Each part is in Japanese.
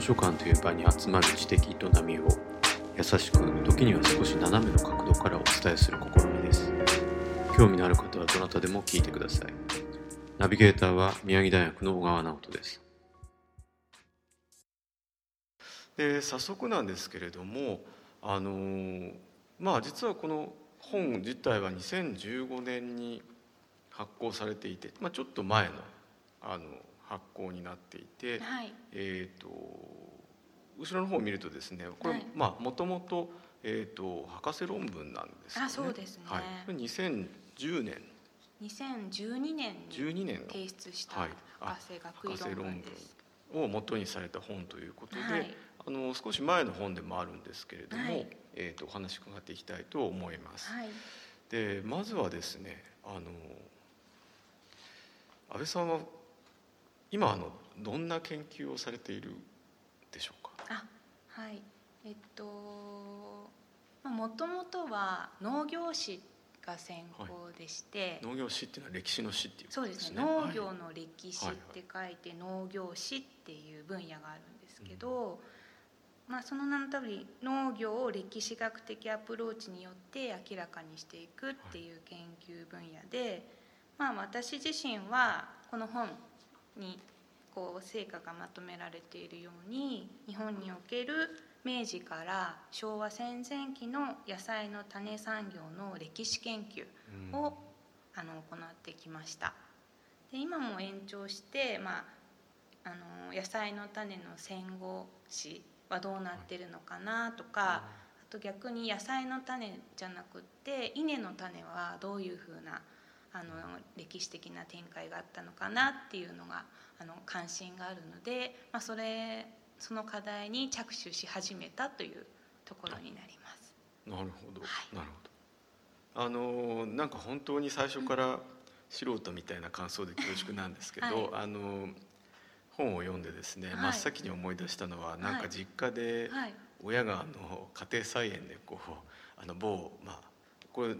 図書館という場に集まる知的営みを優しく時には少し斜めの角度からお伝えする試みです。興味のある方はどなたでも聞いてください。ナビゲーターは宮城大学の小川直人です。で早速なんですけれどもあのまあ実はこの本自体は2015年に発行されていて、まあ、ちょっと前のあの発行になっていて、はい、えー、と後ろの方を見るとですねこれ、はい。まあもともと,、えー、と博士論文なんですよね。あそうですね。はい、これ2010年2012年に12年の。提出した博士学位論文です。を元にされた本ということで、はい。あの少し前の本でもあるんですけれども、はい。えー、とお話伺っていきたいと思います。はい、でまずはですねあの安倍さんは今あのどんな研究をされているでしょうか？あはい。えっともともとは農業史が専攻でして、農業史っていうのは歴史の史っていうね。そうですすね。農業はいの歴史って書いて農業史っていう分野があるんですけど、まあ、その名の通り農業を歴史学的アプローチによって明らかにしていくっていう研究分野で、まあ、私自身はこの本にこう成果がまとめられているように日本における明治から昭和戦前期の野菜の種産業の歴史研究うん。をあの行ってきました。で今も延長して、まあ、あの野菜の種の戦後史はどうなってるのかなとか、あと逆に野菜の種じゃなくって稲の種はどういうふうなあの歴史的な展開があったのかなっていうのがあの関心があるので、まあ、それその課題に着手し始めたというところになります。なるほど、はい。なるほど。あのなんか本当に最初から素人みたいな感想で恐縮なんですけど、はい。あの本を読んでですね、はい。真っ先に思い出したのはなんか実家ではい。親があの家庭菜園でこうあの某まあこれ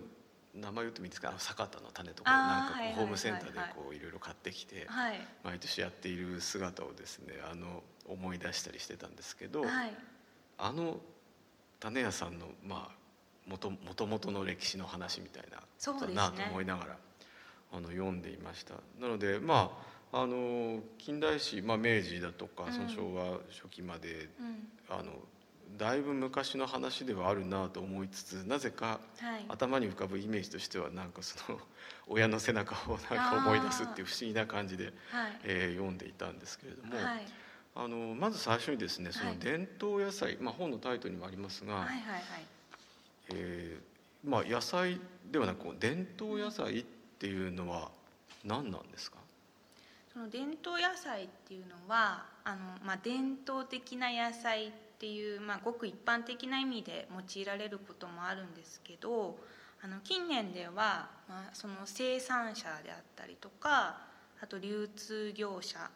名前言ってもいいですか？あの坂田の種とかなんかホームセンターでこういろいろ買ってきてはい。毎年やっている姿をですねあの思い出したりしてたんですけど、はい。あの種屋さんのまあもと元々の歴史の話みたいなそうですね。だなと思いながらあの読んでいました。なのでまああの近代史、まあ、明治だとかうん。その昭和初期まで、うん。あのだいぶ昔の話ではあるなと思いつつなぜかはい。頭に浮かぶイメージとしてはなんかその 親の背中をなんか思い出すっていう不思議な感じで、はい。えー読んでいたんですけれども、はい。あのまず最初にですねそはい。の伝統野菜、まあ、本のタイトルにもありますが、はいはいはいえーまあ、野菜ではなく伝統野菜っていうのは何なんですか、その伝統野菜っていうのはあの、まあ、伝統的な野菜ってていう、まあ、ごく一般的な意味で用いられることもあるんですけどあの近年では、まあ、その生産者であったりとかあと流通業者あ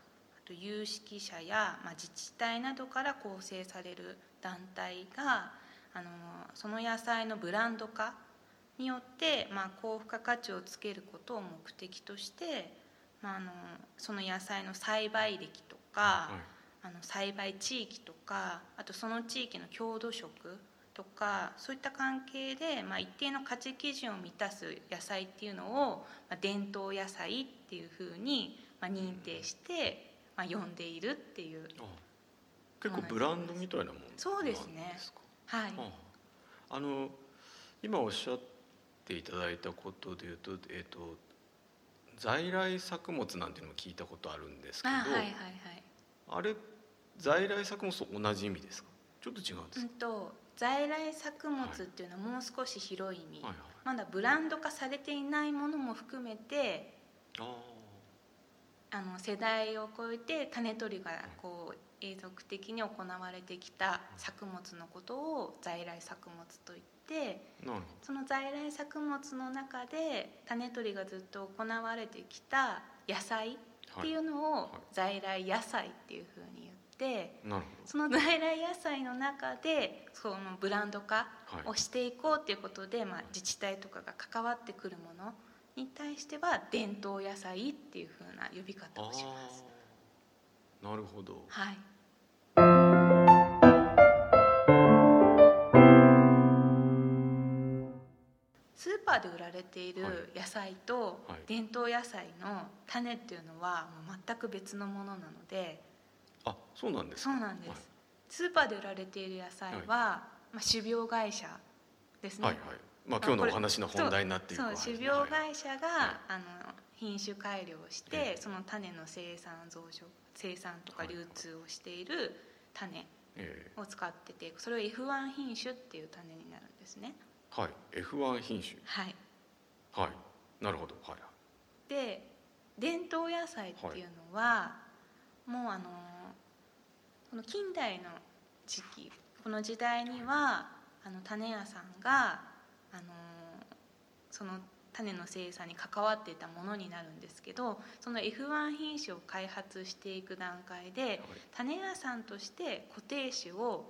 と有識者や、まあ、自治体などから構成される団体があのその野菜のブランド化によって、まあ、高付加価値をつけることを目的としてまあ、あのその野菜の栽培歴とか、はい。あの栽培地域とかあとその地域の郷土食とかそういった関係で、まあ、一定の価値基準を満たす野菜っていうのを、まあ、伝統野菜っていうふうに、まあ、認定して、まあ、呼んでいるっていう。あ結構ブランドみたいなもんそうですね。はい。ああ。の今おっしゃっていただいたことでいうと,、えー、と在来作物なんていうのも聞いたことあるんですけどあはいはいはい。あれ在来作物と同じ意味ですか？ちょっと違うんですか、うんと在来作物っていうのはもう少し広い意味、はいはい。まだブランド化されていないものも含めてああの世代を超えて種取りがこう永続的に行われてきた作物のことを在来作物といってその在来作物の中で種取りがずっと行われてきた野菜っていうのを在来野菜っていうふうに言ってその在来野菜の中でそのブランド化をしていこうということで、はい、まあ、自治体とかが関わってくるものに対しては伝統野菜っていうふうな呼び方をします。なるほど、はい、スーパーで売られている野菜と伝統野菜の種っていうのはもう全く別のものなので。あそうなんですか。そうなんです、スーパーで売られている野菜は、まあ、種苗会社ですね、はいはい。まあ今日のお話の本題になっていくそう種苗会社が、はい。あの品種改良をして、ええ。その種の生産増殖生産とかはい。流通をしている種えを使っててそれを F1 品種っていう種になるんですね。ーはい。F1 品種。はい。はい。なるほど。はい。で伝統野菜っていうのは、もうあのこの近代の時期この時代にはあの種屋さんがあのその種の生産に関わっていたものになるんですけどその F1 品種を開発していく段階で種屋さんとして固定種を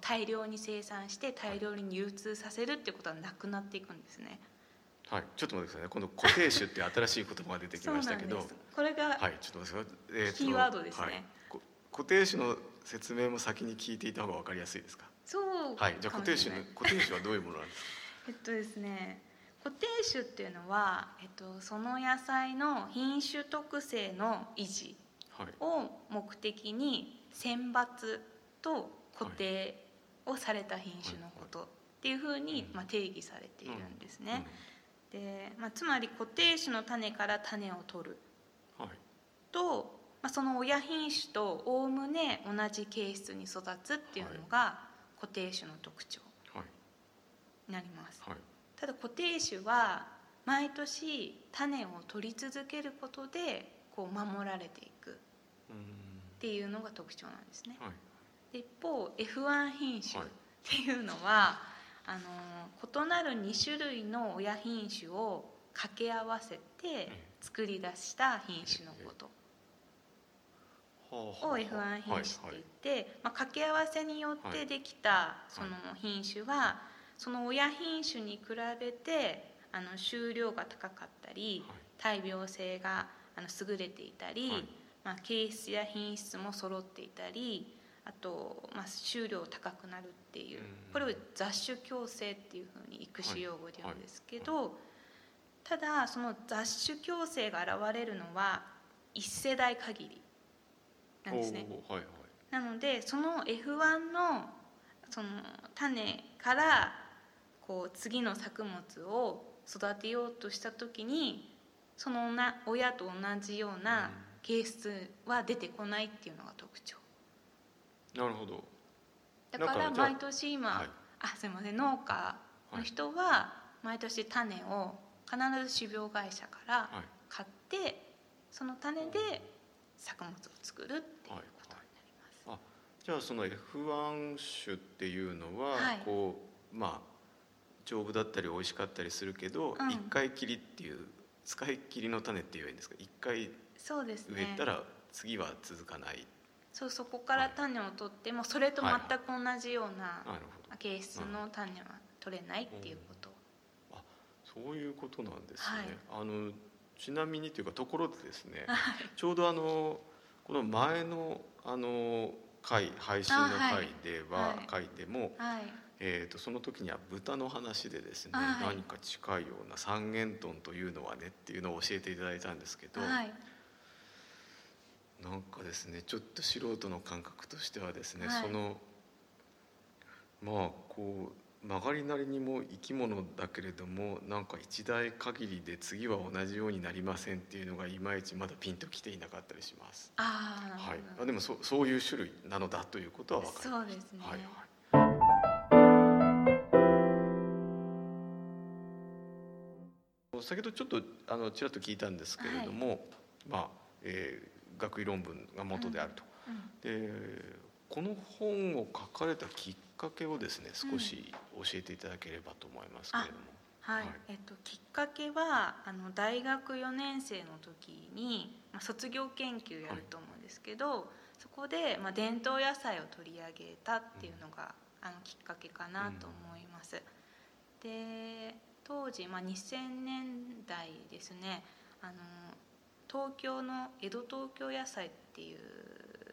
大量に生産して大量に流通させるっていうことはなくなっていくんですね。はい。ちょっと待ってくださいね。今度固定種って新しい言葉が出てきましたけど。これがはい。ちょっと待ってください、えとキーワードですね。はい。こ固定種の説明も先に聞いていた方が分かりやすいですか？そうはい。じゃあか固定種もしれないの 固定種はどういうものなんですか？えっとですね固定種っていうのは、えっと、その野菜の品種特性の維持はい。を目的に選抜と固定をされた品種のことっていうふうに、まあ、定義されているんですね。でまあ、つまり固定種の種から種を取ると、まあ、その親品種とおおむね同じ形質に育つっていうのが固定種の特徴はいになります。はいただ固定種は毎年種を取り続けることでこう守られていくっうんていうのが特徴なんですね。はいで一方 F1 品種っはいていうのは、あの異なる2種類の親品種を掛け合わせて作り出した品種のことを F1 品種って言って、まあ、掛け合わせによってできたその品種はその親品種に比べてあの収量が高かったり大病性があの優れていたり、はい。まあ、形質や品質も揃っていたりあと、まあ、収量高くなるっていううん。これを雑種共生っていうふうに育種用語で言うんですけど、ただその雑種共生が現れるのは一世代限りなんですね。はいはい。なのでその F1 のその種からこう次の作物を育てようとした時にそのな親と同じような形質は出てこないっていうのが特徴。なるほど。だから毎年今、はい。あすいません農家の人は毎年種を必ず種苗会社からはい。買ってその種で作物を作るっていうことになります。じゃあその F1 種っていうのは、はい。こうまあ丈夫だったり美味しかったりするけど、うん。一回きりっていう使い切りの種って言えばいいんですか？一回植えたら次は続かない、そうそこから種を取ってもそれと全く同じような形質の種は取れないっていうこと、ほどそういうことなんですね、はい。あのちなみにというかところでですねちょうどあのこの前のあの回配信の回では、はい。回でも、はい。えー、とその時には豚の話でですね、何か近いような三元豚というのはねっていうのを教えていただいたんですけど、はい。なんかですねちょっと素人の感覚としてはですね、はい。そのまあこう曲がりなりにも生き物だけれどもなんか一代限りで次は同じようになりませんっていうのがいまいちまだピンときていなかったりします。あはい、あでもそそういう種類なのだということは分かりまそうですね、はいはい、先ほどちょっとあのちらっと聞いたんですけれども、まあ、えー学位論文が元であると、うん。でこの本を書かれたきっかけをですね少し教えていただければと思いますけれども、はい、はい。えっと、きっかけはあの大学4年生の時に、まあ、卒業研究やると思うんですけど、そこで、まあ、伝統野菜を取り上げたっていうのが、あのきっかけかなと思います。で当時、まあ、2000年代ですねあの東京の江戸東京野菜っていう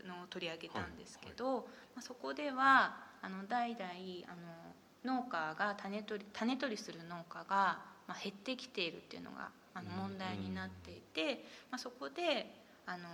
のを取り上げたんですけど、まあ、そこではあの代々あの農家が種取り種取りする農家がまあ、減ってきているっていうのがあの問題になっていて、まあ、そこであの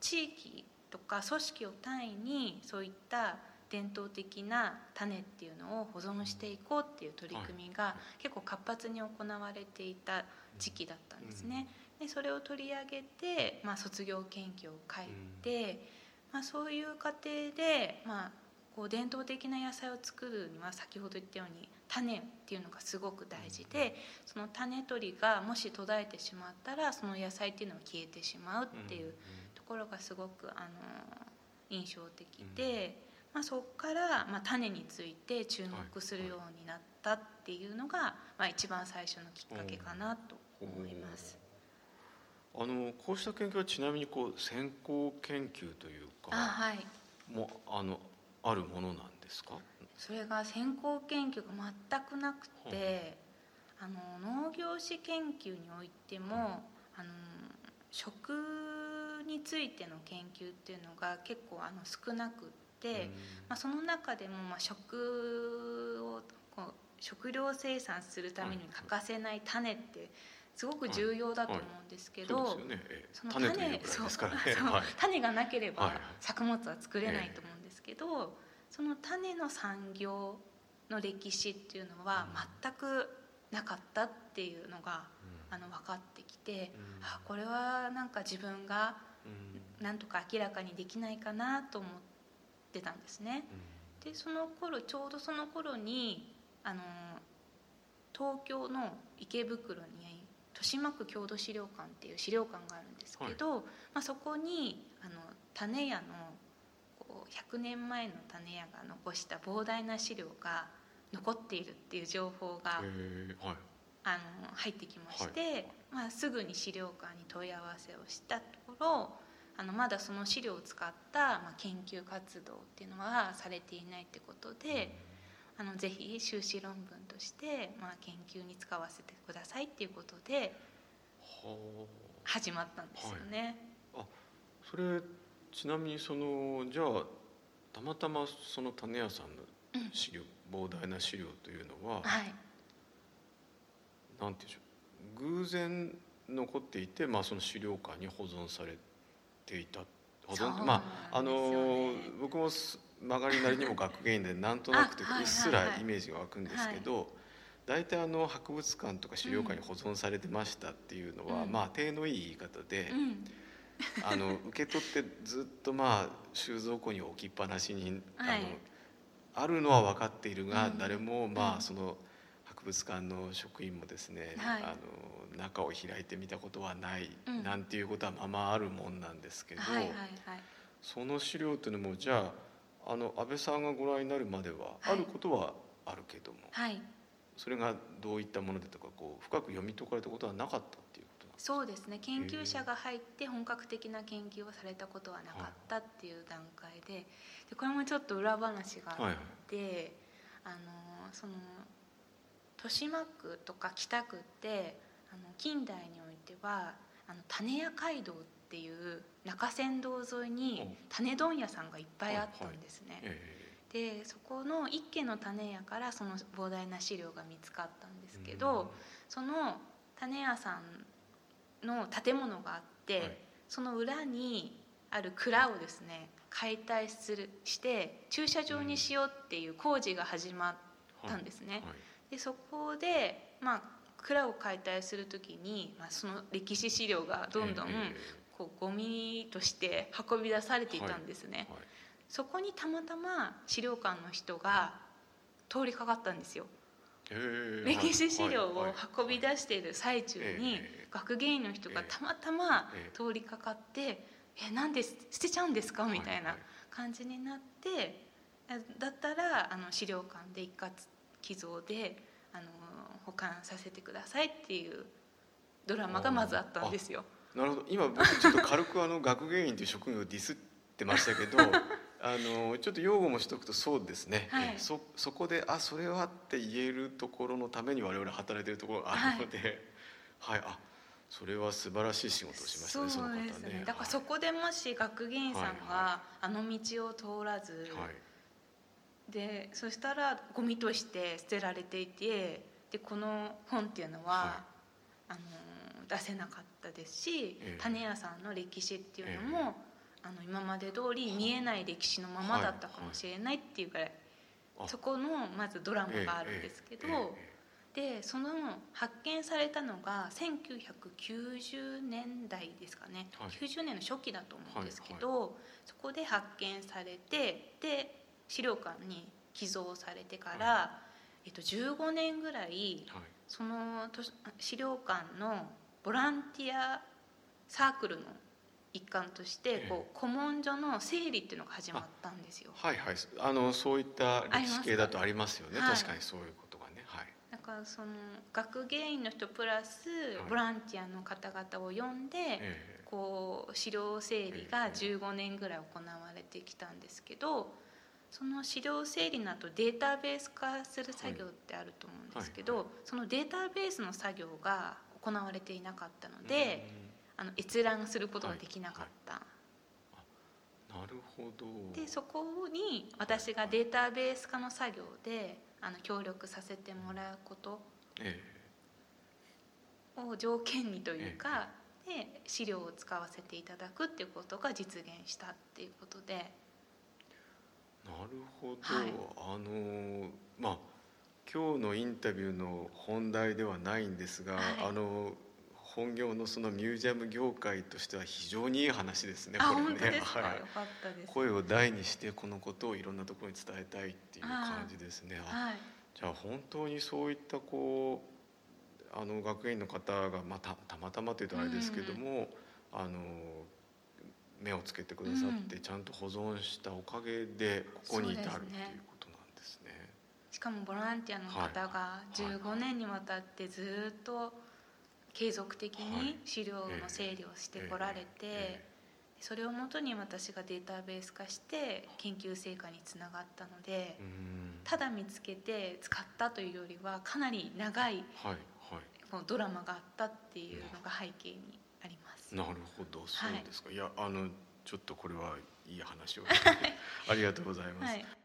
地域とか組織を単位にそういった伝統的な種っていうのを保存していこうっていう取り組みが結構活発に行われていた時期だったんですね。でそれを取り上げて、まあ、卒業研究を書いて、まあ、そういう過程で、まあ、こう伝統的な野菜を作るには先ほど言ったように種っていうのがすごく大事でその種取りがもし途絶えてしまったらその野菜っていうのは消えてしまうっていうところがすごくあの印象的で。まあ、そこから、まあ、種について注目するようになったっていうのが、まあ、一番最初のきっかけかなと思います。あのこうした研究はちなみにこう先行研究というかあ、はい、もあのあるものなんですか？それが先行研究が全くなくて、あの農業史研究においても、あの食についての研究っていうのが結構あの少なくて、まあ、その中でもまあ食をこう食料生産するために欠かせない種ってすごく重要だと思うんですけど、その種そう。種がなければ作物は作れないと思うんですけど、その種の産業の歴史っていうのは全くなかったっていうのが、あの分かってきて、あこれはなんか自分がなんとか明らかにできないかなと思ってたんですね。でその頃ちょうどその頃にあの東京の池袋に豊島区郷土資料館っていう資料館があるんですけど、はい、まあ、そこにあの種屋のこう100年前の種屋が残した膨大な資料が残っているっていう情報が、はい、あの入ってきまして、はい、まあ、すぐに資料館に問い合わせをしたところあのまだその資料を使った、まあ、研究活動っていうのはされていないってことであのぜひ修士論文として、まあ、研究に使わせてくださいっていうことで始まったんですよね。はい、あそれちなみにそのじゃあたまたまその種屋さんの資料、うん、膨大な資料というのは、はい、なんていうんでしょう。偶然残っていて、まあ、その資料館に保存されていた。保存まああの僕も曲がりなりにも学芸員でなんとなくというかうっすらイメージが湧くんですけど大体あの博物館とか資料館に保存されてましたっていうのは、まあ手のいい言い方で。あの受け取ってずっとまあ収蔵庫に置きっぱなしに、あのあるのは分かっているが、誰もまあその博物館の職員もですね、あの中を開いてみたことはない、なんていうことはままあるもんなんですけど、その資料というのもじゃああの安倍さんがご覧になるまでは、あることはあるけども、はい、それがどういったものでとかこう深く読み解かれたことはなかったっていうことそうですね。研究者が入って本格的な研究をされたことはなかったっていう段階ででこれもちょっと裏話があって、はいはい、あのその豊島区とか北区ってあの近代においてはあの種屋街道ってっていう中山道沿いに種問屋さんがいっぱいあったんですね。でそこの一軒の種屋からその膨大な資料が見つかったんですけど、その種屋さんの建物があって、はい、その裏にある蔵をですね解体するして駐車場にしようっていう工事が始まったんですね。はい。はい、でそこでまあ蔵を解体する時に、まあ、その歴史資料がどんどんこうゴミとして運び出されていたんですね、はい。はい、そこにたまたま資料館の人が通りかかったんですよ、歴史資料を運び出している最中に学芸員の人がたまたま通りかかって「えなんで捨てちゃうんですか?」みたいな感じになってだったらあの資料館で一括寄贈であの保管させてくださいっていうドラマがまずあったんですよ。なるほど。今僕ちょっと軽くあの学芸員という職業をディスってましたけど あのちょっと用語もしとくとそうですね、はい、そそこであそれはって言えるところのために我々働いてるところがあるので、はい、はい、あそれは素晴らしい仕事をしましたねそうですね、ね、だからそこでもし学芸員さんがあの道を通らず、はい、でそしたらゴミとして捨てられていてでこの本っていうのは、はあの出せなかったですし、ええ。種屋さんの歴史っていうのも、えあの今まで通り見えない歴史のままだったかもしれないっていうぐらい、あ。そこのまずドラマがあるんですけど、でその発見されたのが1990年代ですかね、はい。90年の初期だと思うんですけど、そこで発見されてで資料館に寄贈されてから、えっと、15年ぐらいはい。その資料館のボランティアサークルの一環としてええ。こう古文書の整理っていうのが始まったんですよ。はいはい。あのそういった歴史系だとありますよね。はい。確かにそういうことがね。はい。だからその学芸員の人プラスはい。ボランティアの方々を呼んで、えこう資料整理が15年ぐらい行われてきたんですけどその資料整理の後データベース化する作業ってあると思うんですけど、はい。そのデータベースの作業が行われていなかったのえで、あの閲覧することができなかった、うんなるほど。でそこに私がデータベース化の作業であの協力させてもらうことえを条件にというか、で資料を使わせていただくっていうことが実現したっていうことで。えなるほど、はい。あのまあ今日のインタビューの本題ではないんですが、はい。あの本業のそのミュージアム業界としては非常にいい話ですねあこれね。はい。声を大にしてこのことをいろんなところに伝えたいっていう感じですね。あはい。じゃあ本当にそういったこうあの学園の方が、まあ、たたまたまというとあれですけども、あの目をつけてくださって、ちゃんと保存したおかげでここに至るっていうことなんですね。しかもボランティアの方がいはい。15年にわたってずっと継続的はい。に資料の整理をしてこられて、えそれをもとに私がデータベース化して研究成果につながったのでただ見つけて使ったというよりはかなり長いドラマがあったっていうのが背景にあります。なるほどそうですか、い、やあのちょっとこれはいい話を ありがとうございます。はい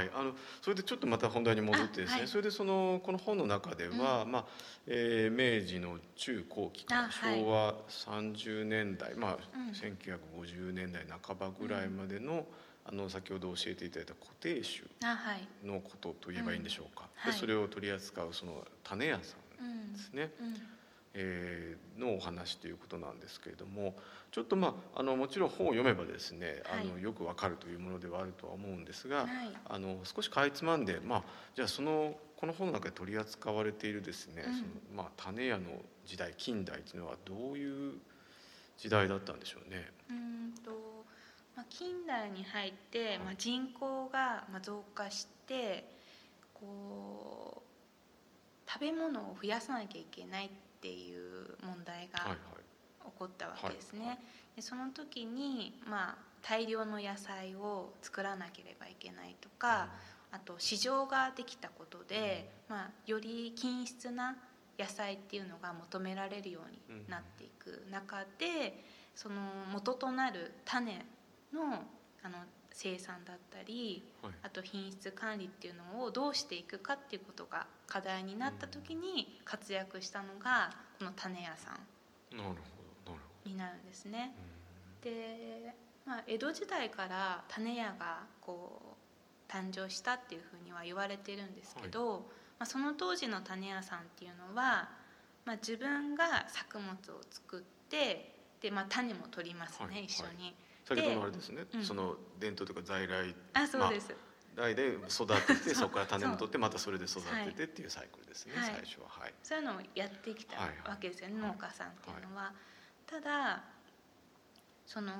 はい、あのそれでちょっとまた本題に戻ってですね、あはい。それでそのこの本の中では、まあえー明治の中後期からあはい。昭和30年代、まあうん。1950年代半ばぐらいまでの,、あの先ほど教えていただいた固定種あはい。のことと言えばいいんでしょうか、うん。はい。でそれを取り扱うその種屋さうんんですね、うんえーのお話ということなんですけれどもちょっとまああのもちろん本を読めばですね、あのはいよくわかるというものではあるとは思うんですが、はい。あの少しかいつまんで、まあ、じゃあそのこの本の中で取り扱われているですね、うん。そのまあ、種屋の時代近代というのはどういう時代だったんでしょうね。うーんと、まあ、近代に入って、まあ、人口がまあ増加してこう食べ物を増やさなきゃいけないっていう問題が起こったわけですね。はいでその時に、まあ、大量の野菜を作らなければいけないとか、あと市場ができたことで、まあ、より均質な野菜っていうのが求められるようになっていく中でその元となる種のあの生産だったりはいあと品質管理っていうのをどうしていくかっていうことが課題になった時に活躍したのがこの種屋さんになるんですね。ど。で、まあ、江戸時代から種屋がこう誕生したっていうふうには言われてるんですけど、まあ、その当時の種屋さんっていうのは、まあ、自分が作物を作ってで、まあ、種も取りますね、はい一緒に。先ほどのあれですね、うん。その伝統とか在来あそうです、代で育てて そこから種も取ってまたそれで育ててっていうサイクルですね、はい。最初は。はい。そういうのをやってきたはいわけですよね、はい。農家さんっていうのは。ただその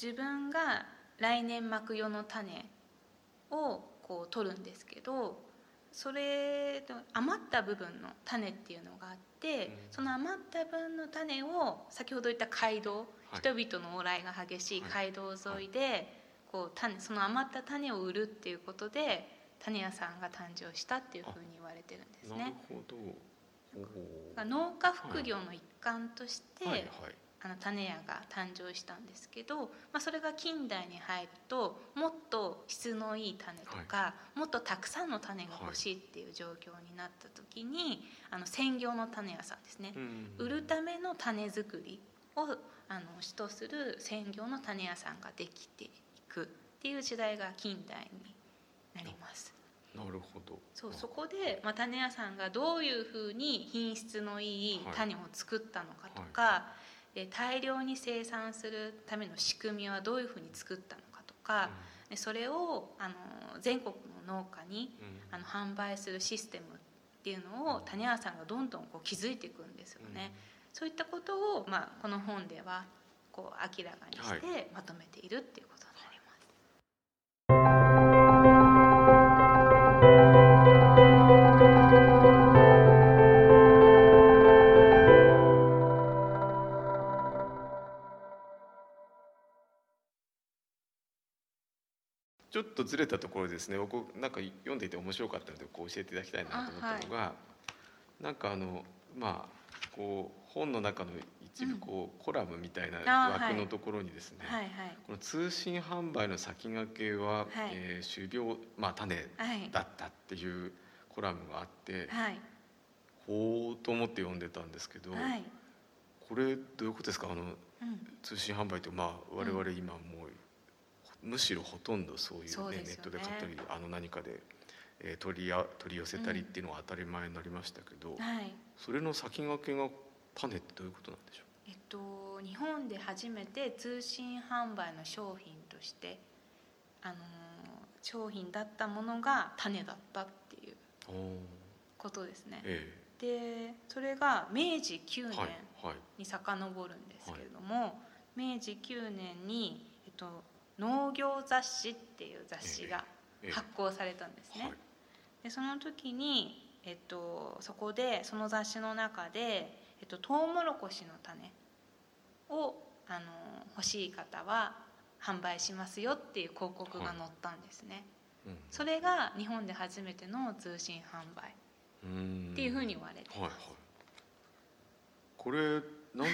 自分が来年巻く用の種をこう取るんですけどそれと余った部分の種っていうのがあって、うん。その余った分の種を先ほど言った街道、はい人々の往来が激しい街道沿いで、こう種その余った種を売るっていうことで種屋さんが誕生したっていうふうに言われてるんですなるね。農家副業の一環として、はいはい。あの種屋が誕生したんですけど、まあ、それが近代に入るともっと質のいい種とか、もっとたくさんの種が欲しいっていう状況になった時に、あの専業の種屋さんですね、売るための種作りをあの主とする専業の種屋さんができていくっていう時代が近代になります。なるほど。そうそこで、まあ、種屋さんがどういうふうに品質のいい種を作ったのかとか、はい。で大量に生産するための仕組みはどういうふうに作ったのかとか、うん、それをあの全国の農家に、うん、あの販売するシステムっていうのを種屋さんがどんどんこう築いていくんですよね。うん、そういったことを、まあ、この本ではこう明らかにしてまとめているっていうことちょっとずれたところですね。僕なんか読んでいて面白かったのでこう教えていただきたいなと思ったのが、はい、なんかあのまあこう本の中の一部こう、うん、コラムみたいな枠のところにですね、はいはい。はい、この通信販売の先駆けは、はい、えー、種苗、まあ、種だったっていうコラムがあって、はい、ほうと思って読んでたんですけど、これどういうことですか？あの、うん、通信販売ってまあ我々今もうむしろほとんどそういうね、ね。ネットで買ったりあの何かで、えー、取りや取り寄せたりっていうのは当たり前になりましたけど、うんはい、それの先駆けが種ってどういうことなんでしょう？えっと、日本で初めて通信販売の商品としてあの商品だったものが種だったっていうことですね。ええ、でそれが明治9年に遡るんですけれども、はい。はい、明治9年に、えっと、農業雑誌っていう雑誌が発行されたんですね。でその時に、えっと、そこでその雑誌の中で、えっと、トウモロコシの種をあの欲しい方は販売しますよっていう広告が載ったんですね。はい。うん、それが日本で初めての通信販売。っていうふうに言われて。はいはい、これなんて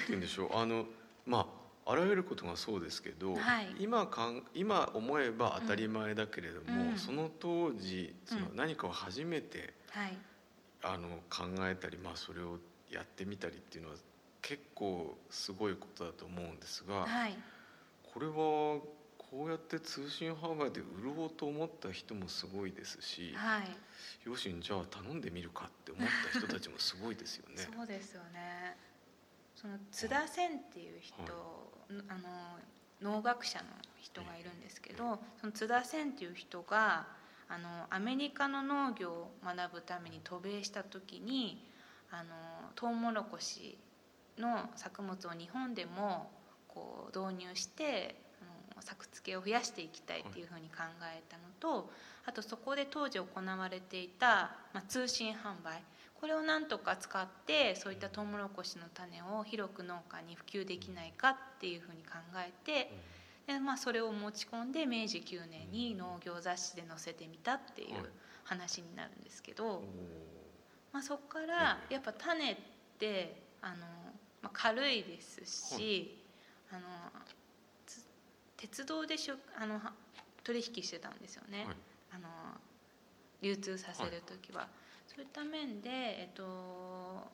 言うんでしょう。あのまああらゆることがそうですけど、はい、今かん今思えば当たり前だけれども、うん、その当時その何かを初めて、うんはい、あの考えたり、まあ、それをやってみたりっていうのは結構すごいことだと思うんですが、はい、これはこうやって通信販売で売ろうと思った人もすごいですし、はい、よしじゃあ頼んでみるかって思った人たちもすごいですよね。そうですよね。その津田仙っていう人あの農学者の人がいるんですけどその津田仙っていう人があのアメリカの農業を学ぶために渡米した時にあのトウモロコシの作物を日本でもこう導入して作付けを増やしていきたいっていうふうに考えたのとあとそこで当時行われていた、まあ、通信販売。これをなんとか使ってそういったトウモロコシの種を広く農家に普及できないかっていうふうに考えてで、まあ、それを持ち込んで明治9年に農業雑誌で載せてみたっていう話になるんですけど、まあ、そこからやっぱ種ってあの、まあ、軽いですしあの鉄道でしょあの取引してたんですよね、あの流通させる時は。そういった面で、えっと、も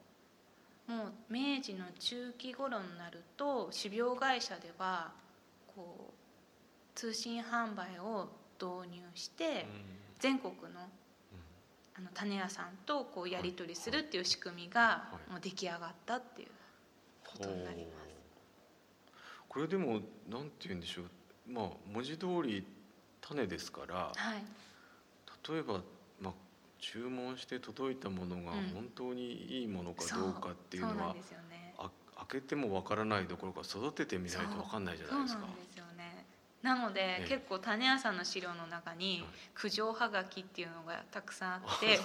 う明治の中期頃になると種苗会社ではこう通信販売を導入して全国のあの種屋さんとこうやり取りするっていう仕組みがもう出来上がったっていうことになります。これでもなんて言うんでしょう。まあ文字通り種ですから、はい、例えばまあ注文して届いたものが本当にいいものかどうかっていうのは、あ開けてもわからないどころか育ててみないとわかんないじゃないですか。なので、ね、結構種屋さんの資料の中に苦情はがきっていうのがたくさんあって、はい、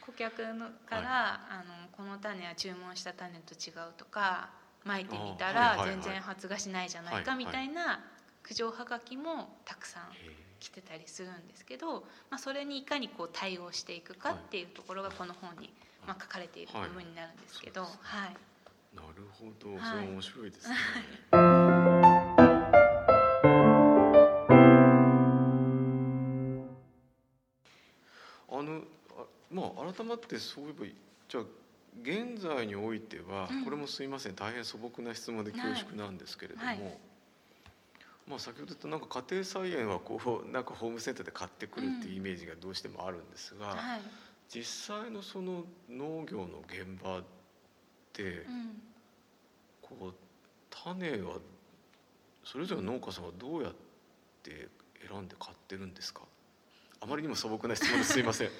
顧客のから、はい、あの「この種は注文した種と違う」とか「まいてみたら全然発芽しないじゃないか」みたいな苦情はがきもたくさん来てたりするんですけど、まあ、それにいかにこう対応していくかっていうところがこの本にまあ書かれている部分になるんですけど、はい、なるほど、はいそれ面白いですね。あ改まってそういえばじゃあ現在においては、うん。これもすいません。大変素朴な質問で恐縮なんですけれども、はい。まあ先ほど言ったなんか家庭菜園はこうなんかホームセンターで買ってくるっていうイメージがどうしてもあるんですが、はい、実際のその農業の現場って、うん、こう種はそれぞれの農家さんはどうやって選んで買ってるんですか？あまりにも素朴な質問ですいません。え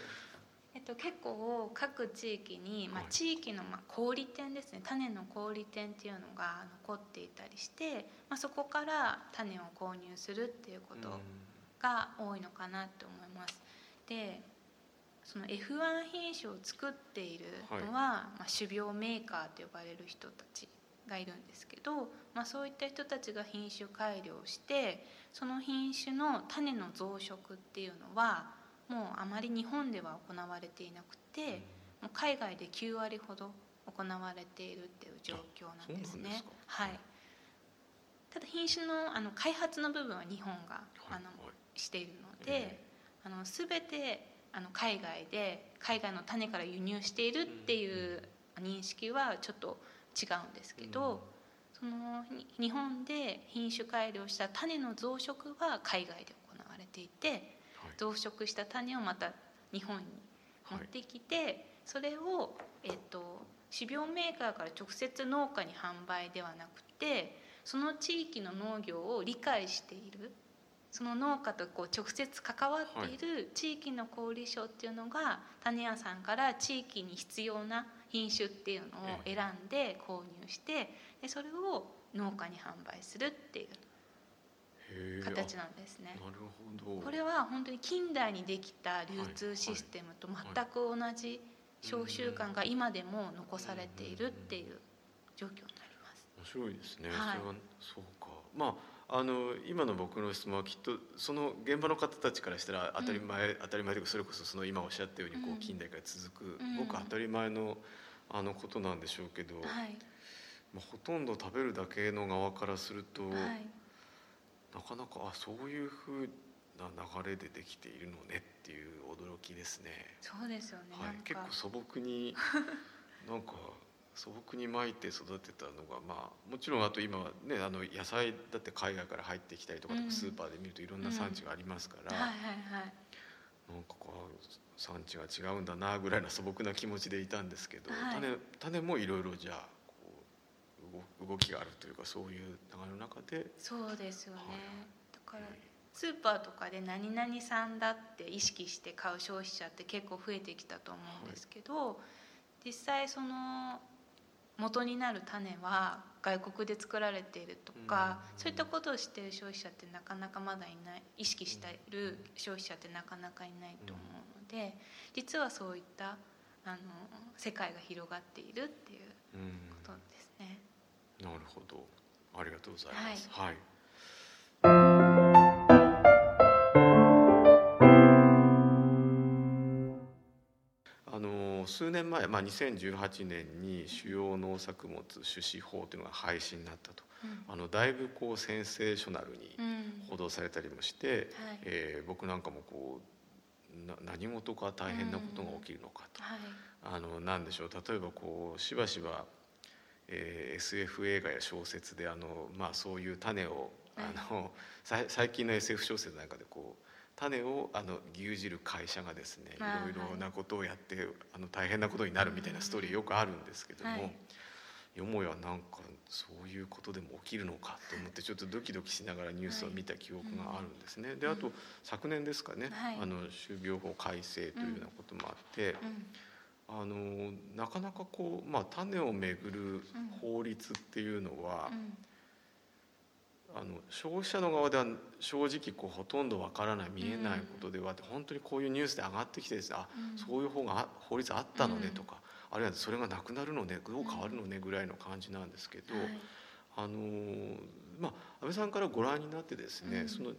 っと、結構各地域に、まあは、い。地域の、まあ、小売店ですね。種の小売店っていうのが残っていたりして、まあ、そこから種を購入するっていうことが多いのかなと思います。でその F1 品種を作っているのは、まあ、種苗メーカーと呼ばれる人たちがいるんですけど、まあ、そういった人たちが品種改良してその品種の種の増殖っていうのはもうあまり日本では行われていなくて、もう海外で9割ほど行われているっていう状況なんですね。すか。はい。ただ品種のあの開発の部分は日本が、はいあのしているので、えあの全てあの海外で海外の種から輸入しているっていう認識はちょっと違うんですけど、そのに日本で品種改良した種の増殖は海外で行われていてはい増殖した種をまた日本に持ってきて、それを、えっと、種苗メーカーから直接農家に販売ではなくてその地域の農業を理解しているその農家とこう直接関わっている地域の小売商っていうのが種屋さんから地域に必要な品種っていうのを選んで購入してでそれを農家に販売するっていう形なんですね。あ。なるほど。これは本当に近代にできた流通システムと全く同じ商習慣が今でも残されているっていう状況になります。面白いですね、はい。それはそうか。まああの今の僕の質問はきっとその現場の方たちからしたら当たり前、当たり前というかそれこそその今おっしゃったようにこううん。近代から続く、うん。ごく当たり前のあのことなんでしょうけど、はい、まあ、ほとんど食べるだけの側からすると、はい、なかなかあそういうふうな流れでできているのねっていう驚きですね。そうですよね。はい、結構素朴に なんか素朴にまいて育てたのがまあもちろんあと今はねあの野菜だって海外から入ってきたりとか、うんスーパーで見るといろんな産地がありますから、はいはいはい。なんかこう産地が違うんだなぐらいな素朴な気持ちでいたんですけど、はい種種もいろいろじゃあ動動きがあるというかそういう流れの中で、そうですよね。はい。だからスーパーとかで何々産だって意識して買う消費者って結構増えてきたと思うんですけど、実際その元になる種は外国で作られているとか、うん。そういったことを知っている消費者ってなかなかまだいない意識している消費者ってなかなかいないと思うので、実はそういったあの世界が広がっているっていううん。ことですね。なるほど。ありがとうございます。はい。あの数年前、まあ、2018年に主要農作物種子法というのが廃止になったと。うん。あのだいぶこうセンセーショナルにうん。報道されたりもして、はい。えー僕なんかもこうな何事か大変なことが起きるのかと、はい。あのなんでしょう。例えばこうしばしば、えー SF 映画や小説であの、まあ、そういう種をあの、最近の SF 小説なんかでこう種をあの牛耳る会社がですねいろいろなことをやって、あの大変なことになるみたいなストーリーよくあるんですけども、はい。よもやなんかそういうことでも起きるのかと思ってちょっとドキドキしながらニュースを見た記憶があるんですね。であと昨年ですかね、はい。あの種苗法改正というようなこともあって、うんあのなかなかこう、まあ、種をめぐる法律っていうのは、うん。あの消費者の側では正直こうほとんどわからない見えないことではあって、本当にこういうニュースで上がってきてですねあ、うん。そういう法があ法律あったのねうん。とか、あるいはそれがなくなるのねどう変わるのねぐらいの感じなんですけど、はい。あのまあ安倍さんからご覧になってですね、うん。その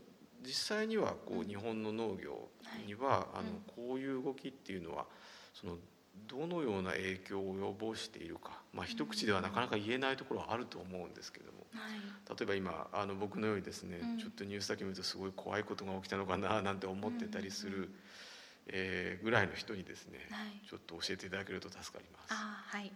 実際にはこうん。う日本の農業には、あのうんこういう動きっていうのはそのどのような影響を及ぼしているか、まあ、一口ではなかなか言えないところはあると思うんですけども、はい。例えば今あの僕のようにですね、うん。ちょっとニュースだけ見るとすごい怖いことが起きたのかななんて思ってたりする、えーぐらいの人にですね、はい。ちょっと教えていただけると助かります。あはい、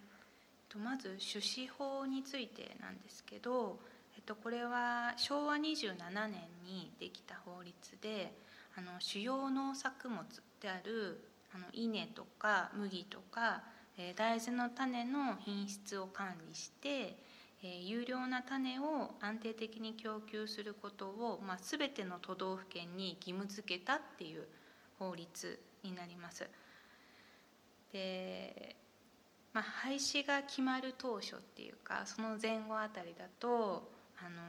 とまず種子法についてなんですけど、えっと、これは昭和27年にできた法律であの主要農作物であるあの稲とか麦とか、えー大豆の種の品質を管理して、えー有料な種を安定的に供給することを、まあ、全ての都道府県に義務付けたっていう法律になります。で、まあ、廃止が決まる当初っていうかその前後あたりだとあの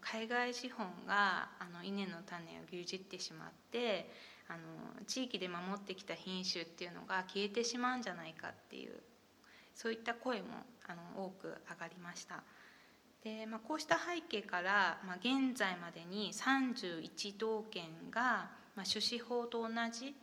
海外資本があの稲の種を牛耳ってしまってあの地域で守ってきた品種っていうのが消えてしまうんじゃないかっていうそういった声もあの多く上がりました。でまあ、こうした背景から、まあ、現在までに31道県が、まあ、種子法と同じ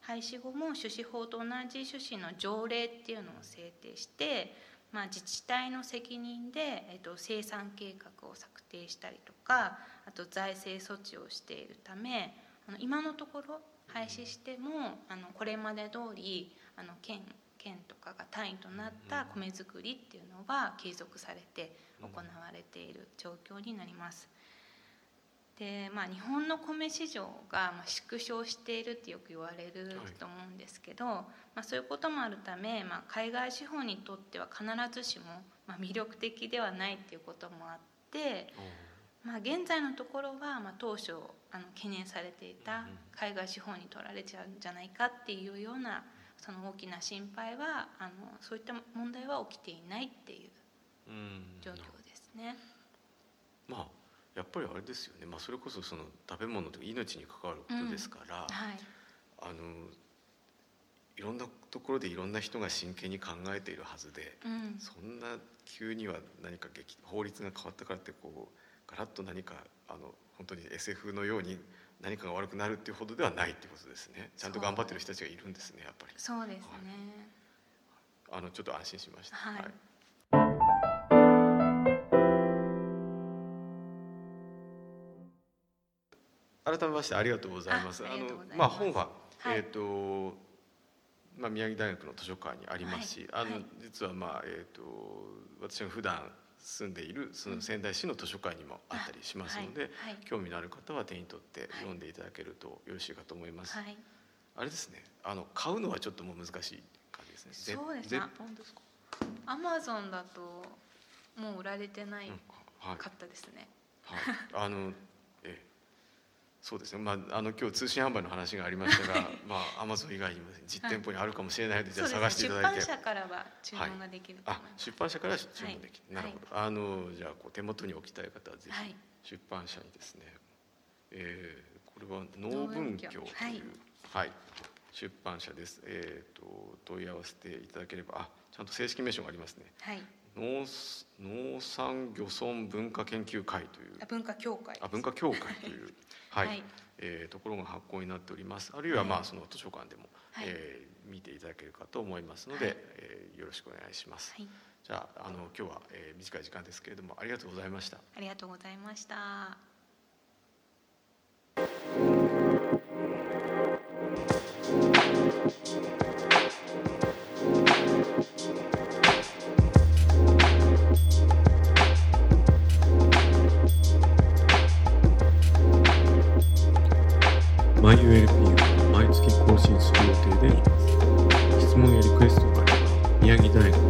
廃止後も種子法と同じ種子の条例っていうのを制定して、まあ、自治体の責任で、えっと、生産計画を策定したりとかあと財政措置をしているためあの今のところ廃止してもあのこれまで通りあの県県とかが単位となった米作りっていうのは継続されて行われている状況になります。でまあ、日本の米市場がまあ縮小しているってよく言われると思うんですけど、まあ、そういうこともあるため、まあ、海外資本にとっては必ずしもまあ魅力的ではないっていうこともあって、まあ、現在のところはまあ当初あの懸念されていた海外資本に取られちゃうんじゃないかっていうようなその大きな心配はあのそういった問題は起きていないっていううん。状況ですね。まあやっぱりあれですよね、まあ、それこそその食べ物とか命に関わることですから、はい。あのいろんなところでいろんな人が真剣に考えているはずで、うん。そんな急には何か劇法律が変わったからってこうガラッと何かあの本当に SF のように何かが悪くなるっていうほどではないっていうことですね。ちゃんと頑張ってる人たちがいるんですねやっぱり。そうですね。あのちょっと安心しました。はい。改めましてありがとうございます。あのまあ本は、はい。えっ、とまあ宮城大学の図書館にありますし、あの、はいはい。実はまあえっ、と私が普段住んでいるその仙台市の図書館にもあったりしますので、はいはい興味のある方は手に取って読んでいただけるとよろしいかと思います。はい。あれですね。あの買うのはちょっともう難しい感じですね。ぜそうですね絶版ですか。アマゾンだともう売られてないうんはい。かったですね。はい。あのええそうですね。まああの今日通信販売の話がありましたが、まあアマゾン以外にも実店舗にあるかもしれないので、じゃあ探していただいて。出版社からは注文ができるとあ思います。出版社から注文できる、はいなるほど、あのじゃあこう手元に置きたい方はぜはいひ出版社にですね、えーこれは農文教というはいはい、出版社ですえっ、と問い合わせていただければあちゃんと正式名称がありますねはい。農農産漁村文化研究会という。あ文化協会。あ文化協会という。はい、はい。えーところが発行になっております。あるいはまあはいその図書館でも、はい。えー見ていただけるかと思いますので、はい。えーよろしくお願いします、はい。じゃああの今日は、えー短い時間ですけれどもありがとうございました。ありがとうございました。毎 ULP を毎月更新する予定でいます。質問やリクエストがあれば、宮城大学